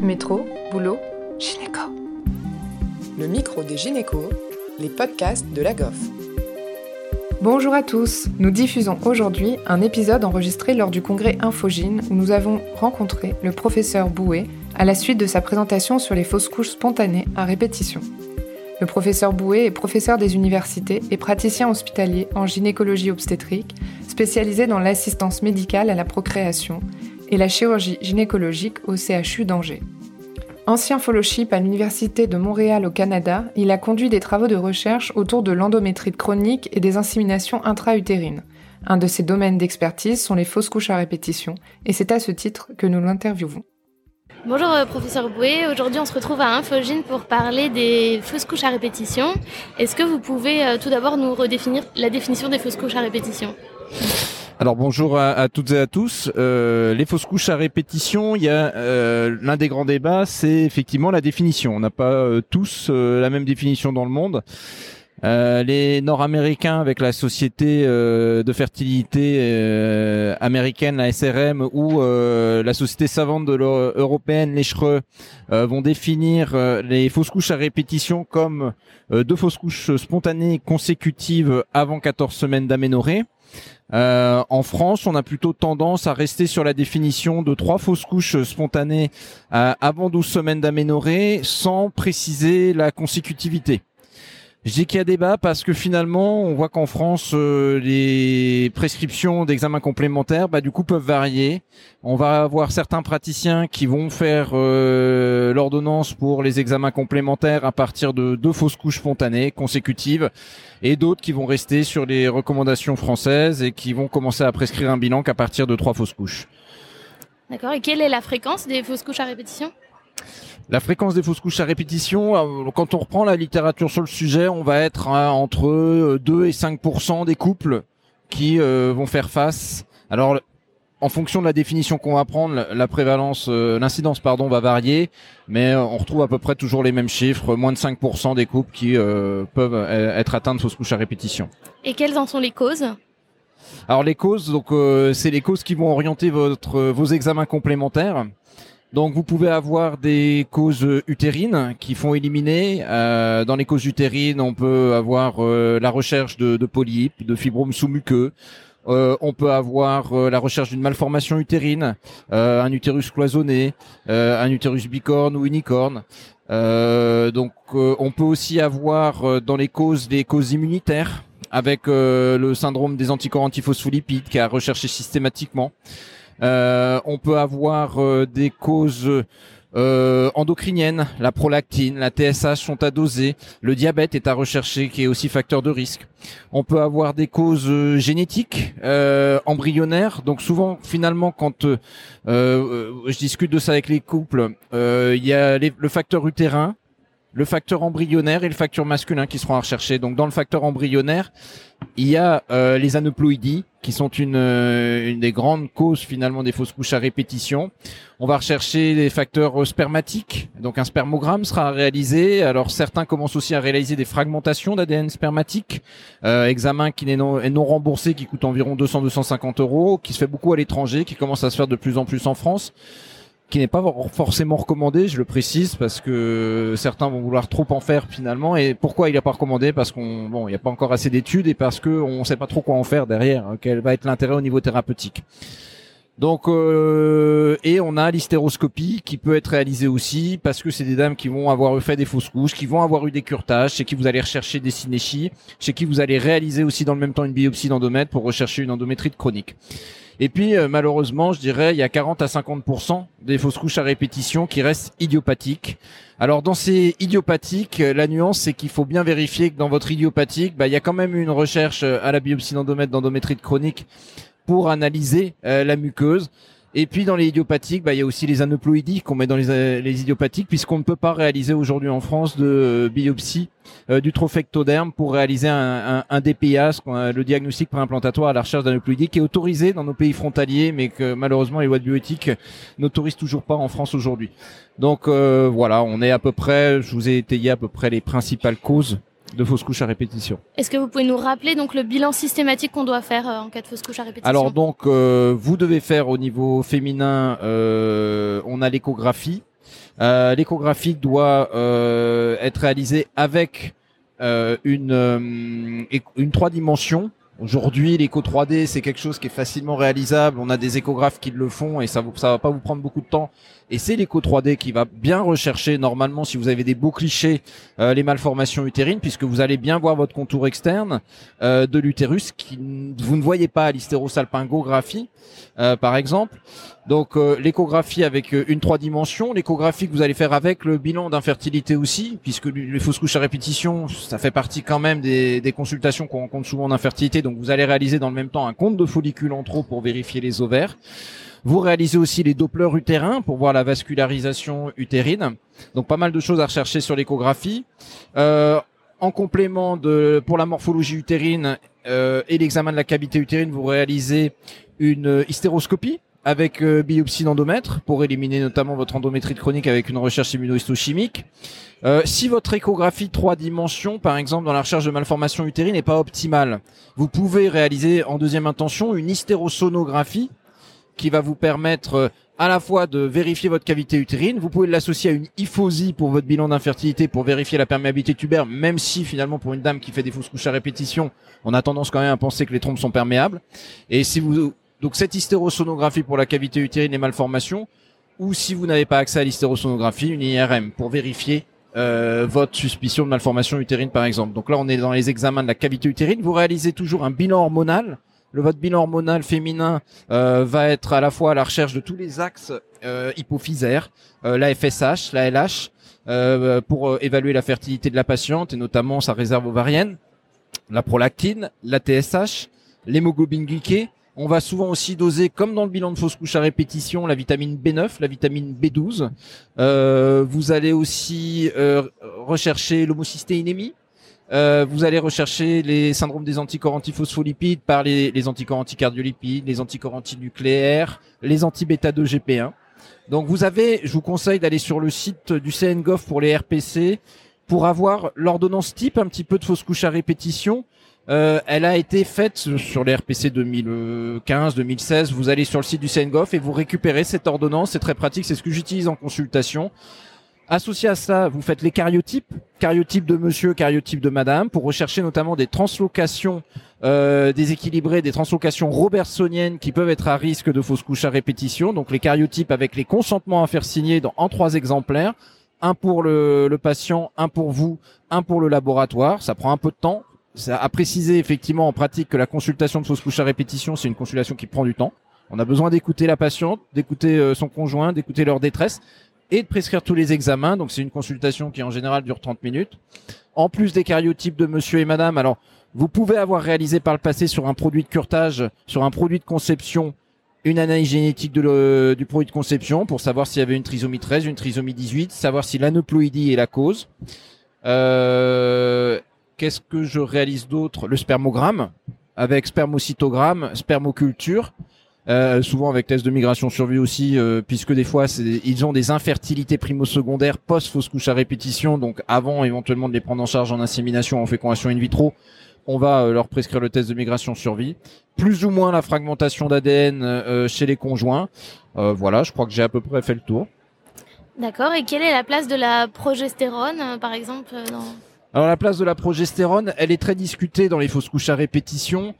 Métro, boulot, gynéco. Le micro des gynécos, les podcasts de la GOF. Bonjour à tous, nous diffusons aujourd'hui un épisode enregistré lors du congrès Infogine où nous avons rencontré le professeur Bouet à la suite de sa présentation sur les fausses couches spontanées à répétition. Le professeur Bouet est professeur des universités et praticien hospitalier en gynécologie obstétrique, spécialisé dans l'assistance médicale à la procréation et la chirurgie gynécologique au CHU d'Angers. Ancien fellowship à l'Université de Montréal au Canada, il a conduit des travaux de recherche autour de l'endométrite chronique et des inséminations intra-utérines. Un de ses domaines d'expertise sont les fausses couches à répétition, et c'est à ce titre que nous l'interviewons. Bonjour euh, professeur Bouet, aujourd'hui on se retrouve à Infogine pour parler des fausses couches à répétition. Est-ce que vous pouvez euh, tout d'abord nous redéfinir la définition des fausses couches à répétition? Alors bonjour à, toutes et à tous. Euh, les fausses couches à répétition, il y a euh, l'un des grands débats, c'est effectivement la définition. On n'a pas euh, tous la même définition dans le monde. les Nord-Américains avec la société de fertilité américaine, la SRM, ou la société savante de européenne, les Schreux, vont définir les fausses couches à répétition comme deux fausses couches spontanées consécutives avant 14 semaines d'aménorrhée. Euh, en France, on a plutôt tendance à rester sur la définition de trois fausses couches spontanées euh, avant 12 semaines d'aménorrhée sans préciser la consécutivité. Je dis qu'il y a débat parce que finalement, on voit qu'en France, euh, les prescriptions d'examens complémentaires, bah, du coup, peuvent varier. On va avoir certains praticiens qui vont faire euh, l'ordonnance pour les examens complémentaires à partir de deux fausses couches spontanées consécutives, et d'autres qui vont rester sur les recommandations françaises et qui vont commencer à prescrire un bilan qu'à partir de trois fausses couches. D'accord. Et quelle est la fréquence des fausses couches à répétition? La fréquence des fausses couches à répétition, euh, quand on reprend la littérature sur le sujet, on va être hein, entre 2 et 5% des couples qui euh, vont faire face. Alors en fonction de la définition qu'on va prendre, la prévalence, euh, l'incidence pardon, va varier, mais on retrouve à peu près toujours les mêmes chiffres, moins de 5% des couples qui peuvent être atteints de fausses couches à répétition. Et quelles en sont les causes? Alors les causes, donc c'est les causes qui vont orienter votre vos examens complémentaires. Donc vous pouvez avoir des causes utérines qui font éliminer. Euh, dans les causes utérines, on peut avoir euh, la recherche de, polypes, de fibromes sous-muqueux. Euh, on peut avoir la recherche d'une malformation utérine, un utérus cloisonné, un utérus bicorne ou unicorne. donc on peut aussi avoir dans les causes des causes immunitaires avec le syndrome des anticorps antiphospholipides qui est recherché systématiquement. Euh, on peut avoir euh, des causes euh, endocriniennes, la prolactine, la TSH sont à doser, le diabète est à rechercher qui est aussi facteur de risque. On peut avoir des causes génétiques, embryonnaires, donc souvent finalement quand je discute de ça avec les couples, il y a le facteur utérin, le facteur embryonnaire et le facteur masculin qui seront à. Donc dans le facteur embryonnaire, il y a euh, les aneuploïdies qui sont une, euh, une des grandes causes finalement des fausses couches à répétition. On va rechercher les facteurs euh, spermatiques. Donc un spermogramme sera réalisé. Alors certains commencent aussi à réaliser des fragmentations d'ADN spermatique. examen qui n'est non, est non remboursé, qui coûte environ 200-250 euros, qui se fait beaucoup à l'étranger, qui commence à se faire de plus en plus en France qui n'est pas forcément recommandé, je le précise, parce que certains vont vouloir trop en faire finalement. Et pourquoi il n'est pas recommandé? Parce qu'on bon, il n'y a pas encore assez d'études et parce que on sait pas trop quoi en faire derrière. Hein, quel va être l'intérêt au niveau thérapeutique donc euh, et on a l'hystéroscopie qui peut être réalisée aussi parce que c'est des dames qui vont avoir fait des fausses couches, qui vont avoir eu des curetages, chez qui vous allez rechercher des synéchies, chez qui vous allez réaliser aussi dans le même temps une biopsie d'endomètre pour rechercher une endométrite chronique. Et puis euh, malheureusement, je dirais, il y a 40 à 50% des fausses couches à répétition qui restent idiopathiques. Alors dans ces idiopathiques, euh, la nuance c'est qu'il faut bien vérifier que dans votre idiopathique, bah, il y a quand même une recherche à la biopsie d'endomètre d'endométrite chronique pour analyser euh, la muqueuse. Et puis dans les idiopathiques, bah, il y a aussi les aneuploïdies qu'on met dans les, euh, les idiopathiques, puisqu'on ne peut pas réaliser aujourd'hui en France de euh, biopsie du trophectoderme pour réaliser un, un, un le diagnostic préimplantatoire à la recherche d'aneuploïdies, qui est autorisé dans nos pays frontaliers, mais que malheureusement les lois de bioéthique n'autorisent toujours pas en France aujourd'hui. Donc voilà, on est à peu près, je vous ai étayé à peu près les principales causes de fausses couches à répétition. Est-ce que vous pouvez nous rappeler donc le bilan systématique qu'on doit faire euh, en cas de fausse couche à répétition? Alors donc euh, vous devez faire au niveau féminin, euh, on a l'échographie. Euh, l'échographie doit euh, être réalisée avec euh, une euh, une trois dimensions. Aujourd'hui, l'écho 3D, c'est quelque chose qui est facilement réalisable. On a des échographes qui le font et ça ça va pas vous prendre beaucoup de temps. Et c'est l'écho 3D qui va bien rechercher normalement si vous avez des beaux clichés euh, les malformations utérines puisque vous allez bien voir votre contour externe euh, de l'utérus qui vous ne voyez pas à l'hystérosalpingographie euh, par exemple. Donc euh, l'échographie avec euh, une trois dimensions, l'échographie que vous allez faire avec le bilan d'infertilité aussi, puisque les fausses couches à répétition, ça fait partie quand même des, consultations qu'on rencontre souvent d'infertilité. Donc vous allez réaliser dans le même temps un compte de follicules en trop pour vérifier les ovaires. Vous réalisez aussi les dopplers utérins pour voir la vascularisation utérine. Donc pas mal de choses à rechercher sur l'échographie. Euh, en complément de pour la morphologie utérine et l'examen de la cavité utérine, vous réalisez une hystéroscopie avec euh, biopsie d'endomètre pour éliminer notamment votre endométrite chronique avec une recherche immunohistochimique. Euh, si votre échographie trois dimensions, par exemple dans la recherche de malformation utérine, n'est pas optimale, vous pouvez réaliser en deuxième intention une hystérosonographie qui va vous permettre euh, à la fois de vérifier votre cavité utérine, vous pouvez l'associer à une hyphosie pour votre bilan d'infertilité pour vérifier la perméabilité tubaire, même si finalement pour une dame qui fait des fausses couches à répétition, on a tendance quand même à penser que les trompes sont perméables. Et si vous donc cette hystérosonographie pour la cavité utérine et malformations, ou si vous n'avez pas accès à l'hystérosonographie, une IRM pour vérifier euh, votre suspicion de malformation utérine par exemple. Donc là on est dans les examens de la cavité utérine, vous réalisez toujours un bilan hormonal. Le votre bilan hormonal féminin euh, va être à la fois à la recherche de tous les axes euh, hypophysaires, euh, la FSH, la LH, euh, pour euh, évaluer la fertilité de la patiente et notamment sa réserve ovarienne, la prolactine, la TSH, l'hémoglobine glyquée, on va souvent aussi doser, comme dans le bilan de fausse couche à répétition, la vitamine B9, la vitamine B12. Euh, vous allez aussi euh, rechercher l'homocystéinémie. Euh, vous allez rechercher les syndromes des anticorps antiphospholipides par les, anticorps anticardiolipides, les anticorps antinucléaires, les anti-bêta-2-GP1. Donc vous avez, je vous conseille d'aller sur le site du CNGOF pour les RPC pour avoir l'ordonnance type un petit peu de fausse couche à répétition euh, elle a été faite sur les RPC 2015-2016. Vous allez sur le site du CNGOF et vous récupérez cette ordonnance. C'est très pratique. C'est ce que j'utilise en consultation. Associé à ça, vous faites les cariotypes, cariotypes de monsieur, cariotypes de madame, pour rechercher notamment des translocations euh, déséquilibrées, des translocations robertsoniennes qui peuvent être à risque de fausses couches à répétition. Donc les cariotypes avec les consentements à faire signer en trois exemplaires, un pour le patient, un pour vous, un pour le laboratoire. Ça prend un peu de temps ça a précisé effectivement en pratique que la consultation de fausse couche à répétition, c'est une consultation qui prend du temps. On a besoin d'écouter la patiente, d'écouter euh, son conjoint, d'écouter leur détresse et de prescrire tous les examens. Donc c'est une consultation qui en général dure 30 minutes. En plus des cariotypes de monsieur et madame, alors vous pouvez avoir réalisé par le passé sur un produit de curtage, sur un produit de conception, une analyse génétique de le, du produit de conception pour savoir s'il y avait une trisomie 13, une trisomie 18, savoir si l'aneuploïdie est la cause. Euh, Qu'est-ce que je réalise d'autre? Le spermogramme, avec spermocytogramme, spermoculture. Euh, souvent avec test de migration survie aussi, euh, puisque des fois ils ont des infertilités primo-secondaires post fausse couche à répétition, donc avant éventuellement de les prendre en charge en insémination, en fécondation in vitro, on va euh, leur prescrire le test de migration survie. Plus ou moins la fragmentation d'ADN chez les conjoints. Voilà, je crois que j'ai à peu près fait le tour. D'accord. Et quelle est la place de la progestérone, par exemple. Alors la place de la progestérone, elle est très discutée dans les fausses couches à répétition.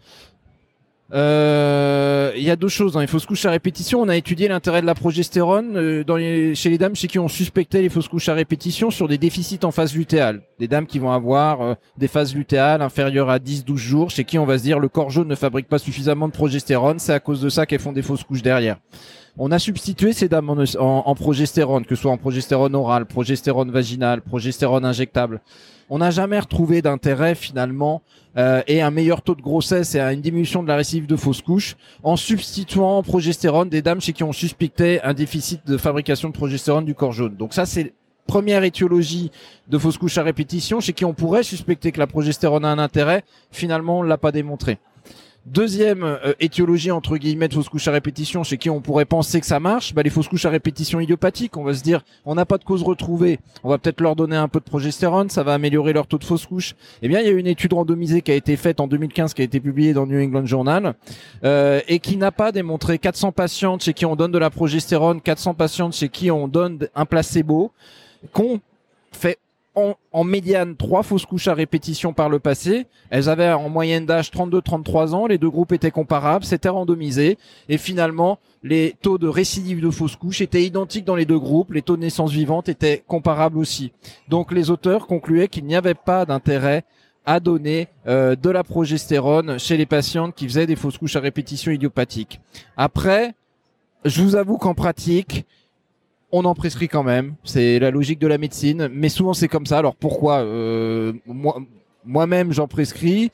Euh, il y a deux choses dans les fausses couches à répétition. On a étudié l'intérêt de la progestérone euh, chez les dames chez qui on suspectait les fausses couches à répétition sur des déficits en phase lutéale. Des dames qui vont avoir euh, des phases lutéales inférieures à 10-12 jours, chez qui on va se dire le corps jaune ne fabrique pas suffisamment de progestérone, c'est à cause de ça qu'elles font des fausses couches derrière. On a substitué ces dames en, progestérone, que ce soit en progestérone orale, progestérone vaginale, progestérone injectable on n'a jamais retrouvé d'intérêt finalement euh, et un meilleur taux de grossesse et une diminution de la récidive de fausses couches en substituant en progestérone des dames chez qui on suspectait un déficit de fabrication de progestérone du corps jaune. Donc ça c'est première étiologie de fausses couches à répétition chez qui on pourrait suspecter que la progestérone a un intérêt, finalement on l'a pas démontré. Deuxième euh, étiologie entre guillemets de fausse couche à répétition chez qui on pourrait penser que ça marche, bah, les fausses couches à répétition idiopathiques. On va se dire, on n'a pas de cause retrouvée, on va peut-être leur donner un peu de progestérone, ça va améliorer leur taux de fausse couche. Eh bien, il y a une étude randomisée qui a été faite en 2015, qui a été publiée dans New England Journal, euh, et qui n'a pas démontré 400 patientes chez qui on donne de la progestérone, 400 patientes chez qui on donne un placebo, qu'on fait en, médiane trois fausses couches à répétition par le passé. Elles avaient en moyenne d'âge 32-33 ans. Les deux groupes étaient comparables, c'était randomisé. Et finalement, les taux de récidive de fausses couches étaient identiques dans les deux groupes. Les taux de naissance vivante étaient comparables aussi. Donc les auteurs concluaient qu'il n'y avait pas d'intérêt à donner euh, de la progestérone chez les patientes qui faisaient des fausses couches à répétition idiopathique. Après, je vous avoue qu'en pratique, on en prescrit quand même. C'est la logique de la médecine, mais souvent c'est comme ça. Alors pourquoi euh, moi, Moi-même, j'en prescris?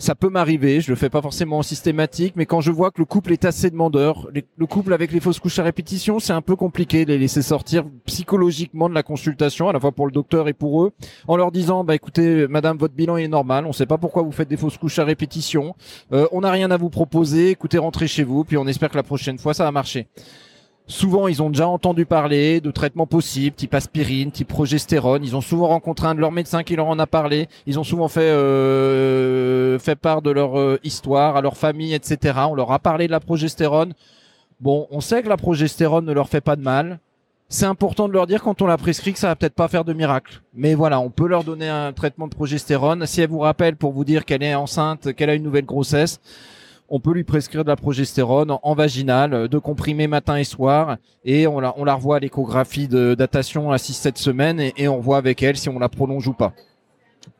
Ça peut m'arriver, je le fais pas forcément en systématique, mais quand je vois que le couple est assez demandeur, le couple avec les fausses couches à répétition, c'est un peu compliqué de les laisser sortir psychologiquement de la consultation, à la fois pour le docteur et pour eux, en leur disant, bah écoutez, madame, votre bilan est normal, on sait pas pourquoi vous faites des fausses couches à répétition, euh, on n'a rien à vous proposer, écoutez, rentrez chez vous, puis on espère que la prochaine fois ça va marcher. Souvent, ils ont déjà entendu parler de traitements possibles, type aspirine, type progestérone. Ils ont souvent rencontré un de leurs médecins qui leur en a parlé. Ils ont souvent fait euh, part de leur euh, histoire à leur famille, etc. On leur a parlé de la progestérone. Bon, on sait que la progestérone ne leur fait pas de mal. C'est important de leur dire quand on la prescrit que ça va peut-être pas faire de miracle. Mais voilà, on peut leur donner un traitement de progestérone. Si elle vous rappelle pour vous dire qu'elle est enceinte, qu'elle a une nouvelle grossesse, on peut lui prescrire de la progestérone en, vaginale, euh, de comprimés matin et soir, et on la, on la revoit à l'échographie de datation à 6-7 semaines, et, on voit avec elle si on la prolonge ou pas.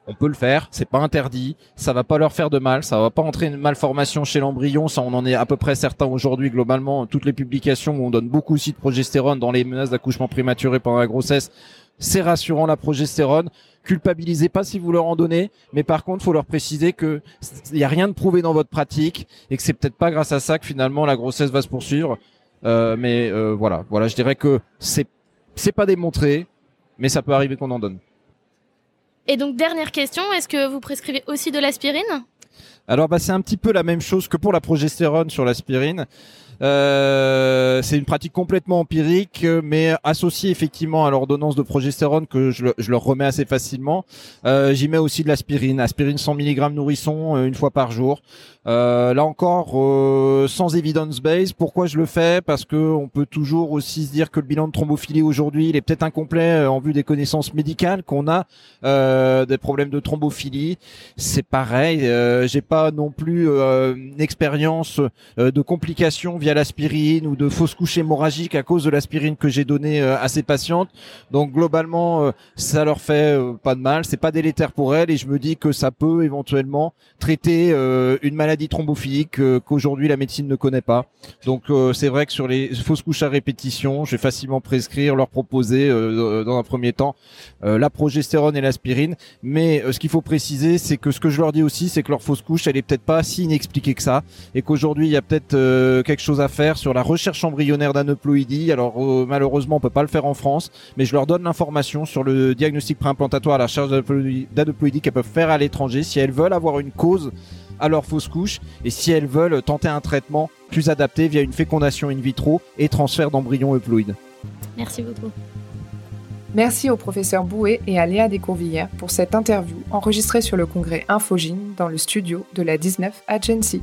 On peut le faire, c'est pas interdit, ça va pas leur faire de mal, ça va pas entrer une malformation chez l'embryon, ça on en est à peu près certain aujourd'hui globalement, toutes les publications où on donne beaucoup aussi de progestérone dans les menaces d'accouchement prématuré pendant la grossesse, c'est rassurant la progestérone culpabilisez pas si vous leur en donnez, mais par contre, faut leur préciser que il y a rien de prouvé dans votre pratique et que c'est peut-être pas grâce à ça que finalement la grossesse va se poursuivre. Euh, mais euh, voilà, voilà, je dirais que c'est c'est pas démontré, mais ça peut arriver qu'on en donne. Et donc dernière question, est-ce que vous prescrivez aussi de l'aspirine? Alors bah c'est un petit peu la même chose que pour la progestérone sur l'aspirine. Euh, c'est une pratique complètement empirique, mais associée effectivement à l'ordonnance de progestérone que je, je, leur remets assez facilement. Euh, J'y mets aussi de l'aspirine, aspirine 100 mg nourrisson euh, une fois par jour. Euh, là encore, euh, sans evidence base. Pourquoi je le fais? Parce que on peut toujours aussi se dire que le bilan de thrombophilie aujourd'hui, il est peut-être incomplet euh, en vue des connaissances médicales qu'on a des problèmes de thrombophilie. C'est pareil. J'ai pas non plus une expérience de complications via l'aspirine ou de fausses couches hémorragiques à cause de l'aspirine que j'ai donnée à ces patientes. Donc globalement, ça leur fait pas de mal. C'est pas délétère pour elles et je me dis que ça peut éventuellement traiter une maladie thrombophilique euh, qu'aujourd'hui la médecine ne connaît pas. Donc euh, c'est vrai que sur les fausses couches à répétition, je vais facilement prescrire, leur proposer euh, dans un premier temps la progestérone et l'aspirine. Mais ce qu'il faut préciser, c'est que ce que je leur dis aussi, c'est que leur fausse couche, elle est peut-être pas si inexpliquée que ça, et qu'aujourd'hui il y a peut-être quelque chose à faire sur la recherche embryonnaire d'aneuploïdie. Alors malheureusement, on peut pas le faire en France, mais je leur donne l'information sur le diagnostic préimplantatoire à la recherche d'aneuploïdie qu'elles peuvent faire à l'étranger si elles veulent avoir une cause à leur fausse couche et si elles veulent tenter un traitement plus adapté via une fécondation in vitro et transfert d'embryons euploïdes. Merci beaucoup. Merci au professeur Bouet et à Léa Descourvillères pour cette interview enregistrée sur le congrès Infogine dans le studio de la 19 Agency.